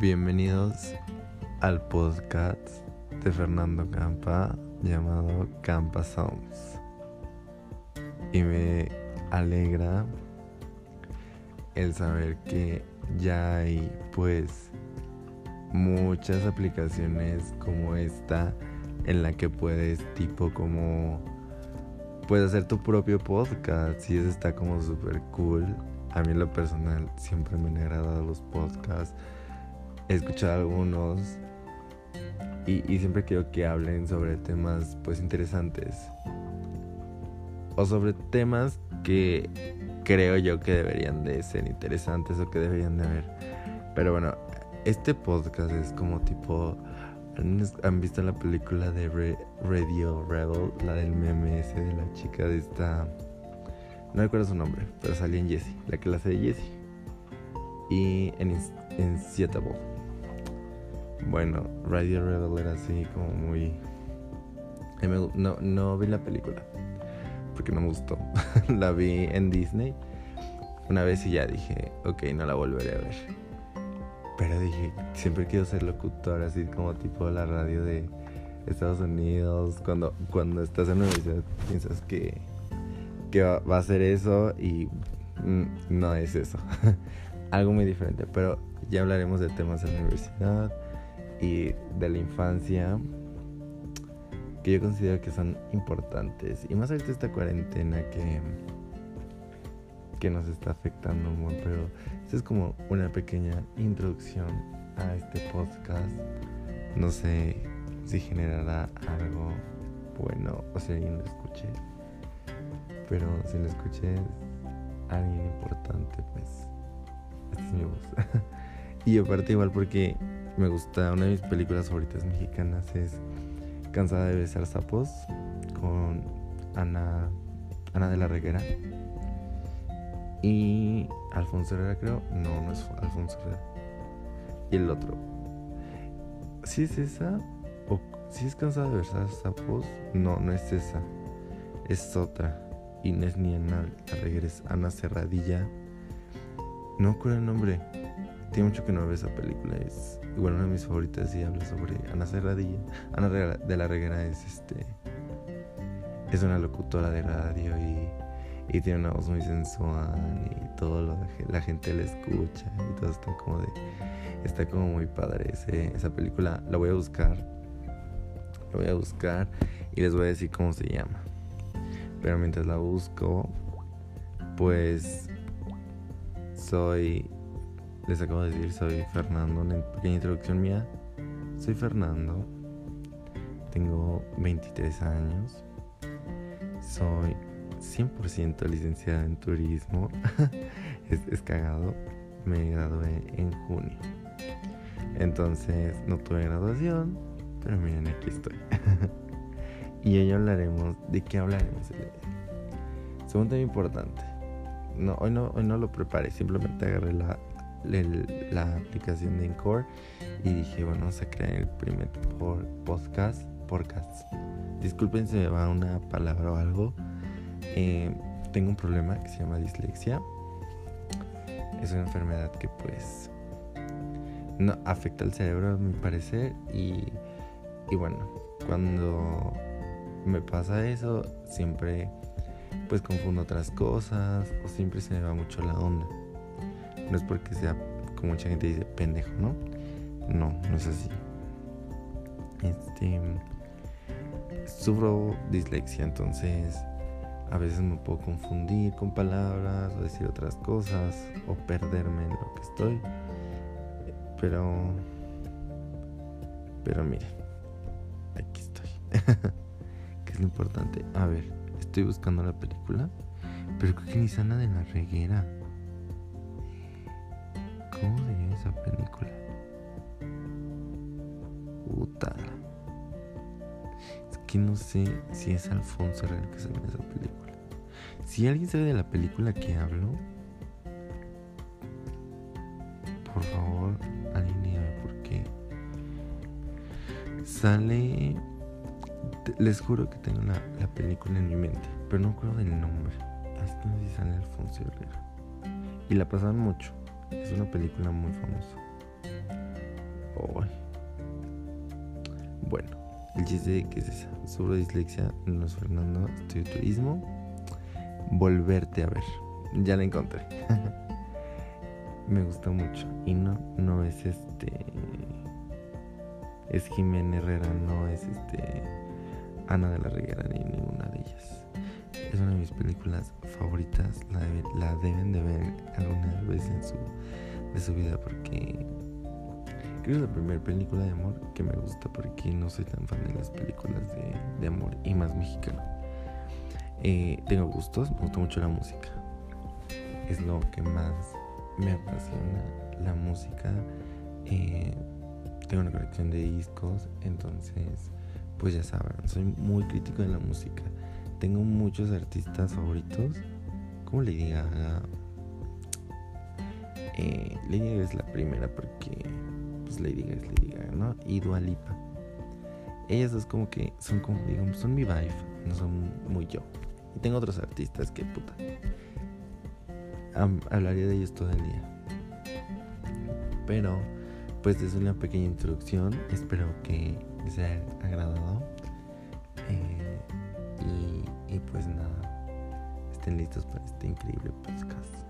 Bienvenidos al podcast de Fernando Campa llamado Campa Sounds. Y me alegra el saber que ya hay pues muchas aplicaciones como esta en la que puedes tipo como puedes hacer tu propio podcast y eso está como súper cool. A mí en lo personal siempre me han agradado los podcasts. He escuchado algunos y, y siempre quiero que hablen sobre temas pues interesantes. O sobre temas que creo yo que deberían de ser interesantes o que deberían de haber. Pero bueno, este podcast es como tipo ¿Han visto la película de Radio Rebel? La del meme ese de la chica de esta... No recuerdo su nombre, pero salía en Jessie, la hace de Jessie. Y en, Seattle. Bueno, Radio Rebel era así como muy... No, no vi la película, porque no me gustó. la vi en Disney una vez y ya dije, ok, no la volveré a ver. Pero dije, siempre quiero ser locutor, así como tipo la radio de Estados Unidos. Cuando, cuando estás en la universidad piensas que, que va, a ser eso y mm, no es eso. Algo muy diferente. Pero ya hablaremos de temas de la universidad y de la infancia que yo considero que son importantes. Y más ahorita esta cuarentena que que nos está afectando un buen, pero esta es como una pequeña introducción a este podcast. No sé si generará algo bueno o si alguien lo escuche, pero si lo escuché alguien importante, pues esta es mi voz. y aparte igual porque me gusta, una de mis películas favoritas mexicanas es Cansada de besar sapos con Ana, Ana de la Reguera. Y Alfonso Herrera creo. No, no es Alfonso Herrera. Y el otro. Si es esa? ¿O si es cansado de besar sapos? No, no es esa. Es otra. Es ni Ana es Ana Cerradilla. No recuerdo el nombre. Tiene mucho que no veo esa película. Es igual una de mis favoritas y habla sobre Ana Cerradilla. Ana de la Reguera es este. Es una locutora de radio y y tiene una voz muy sensual y todo lo, la gente la escucha y todo está como de está como muy padre esa película la voy a buscar la voy a buscar y les voy a decir cómo se llama pero mientras la busco pues soy les acabo de decir soy Fernando una pequeña introducción mía soy Fernando tengo 23 años soy 100% licenciada en turismo. es, cagado. Me gradué en junio. Entonces no tuve graduación, pero miren, aquí estoy. y hoy hablaremos, ¿de qué hablaremos? Segundo tema importante. No, hoy no, hoy no lo preparé, simplemente agarré la, la, aplicación de Encore y dije, bueno, vamos a crear el primer podcast. podcast. Disculpen si me va una palabra o algo eh, tengo un problema que se llama dislexia. Es una enfermedad que pues no afecta al cerebro a mi parecer y, y bueno, cuando me pasa eso siempre pues confundo otras cosas o siempre se me va mucho la onda. No es porque sea, como mucha gente dice, pendejo, ¿no? No, no es así. Este sufro dislexia, entonces a veces me puedo confundir con palabras o decir otras cosas o perderme en lo que estoy. Pero... Pero miren, aquí estoy. que es lo importante. A ver, estoy buscando la película, pero creo que ni sana de la reguera. Esa película? Puta que no sé si es Alfonso Herrera que sale en esa película. Si alguien sabe de la película que hablo, por favor, alguien dígame por qué. Sale. Les juro que tengo la, película en mi mente, pero no acuerdo del nombre. Hasta no si sale Alfonso Herrera. Y la pasan mucho. Es una película muy famosa. Bueno, el chiste que es esa. Sobre dislexia, Fernando, estudio turismo. Volverte a ver. Ya la encontré. Me gusta mucho. Y no, no es este. Es Jiménez Herrera, no es este. Ana de la Reguera ni ninguna de ellas. Es una de mis películas favoritas. La, deben de ver alguna vez en su, vida porque es la primera película de amor que me gusta porque no soy tan fan de las películas de, amor y más mexicano. Eh, tengo gustos, me gusta mucho la música. Es lo que más me apasiona, la música. Eh, tengo una colección de discos, entonces, pues ya saben, soy muy crítico de la música. Tengo muchos artistas favoritos, como Lady Gaga. Eh, Lady Gaga es la primera porque pues Lady Gaga es Lady Gaga, ¿no? Y Dua Lipa. Ellas dos como que son como, digamos, son mi vibe, no son muy yo. Y tengo otros artistas que puta. hablaría de ellos todo el día. Pero, pues es una pequeña introducción. Espero que les haya agradado. Listos para este increíble podcast.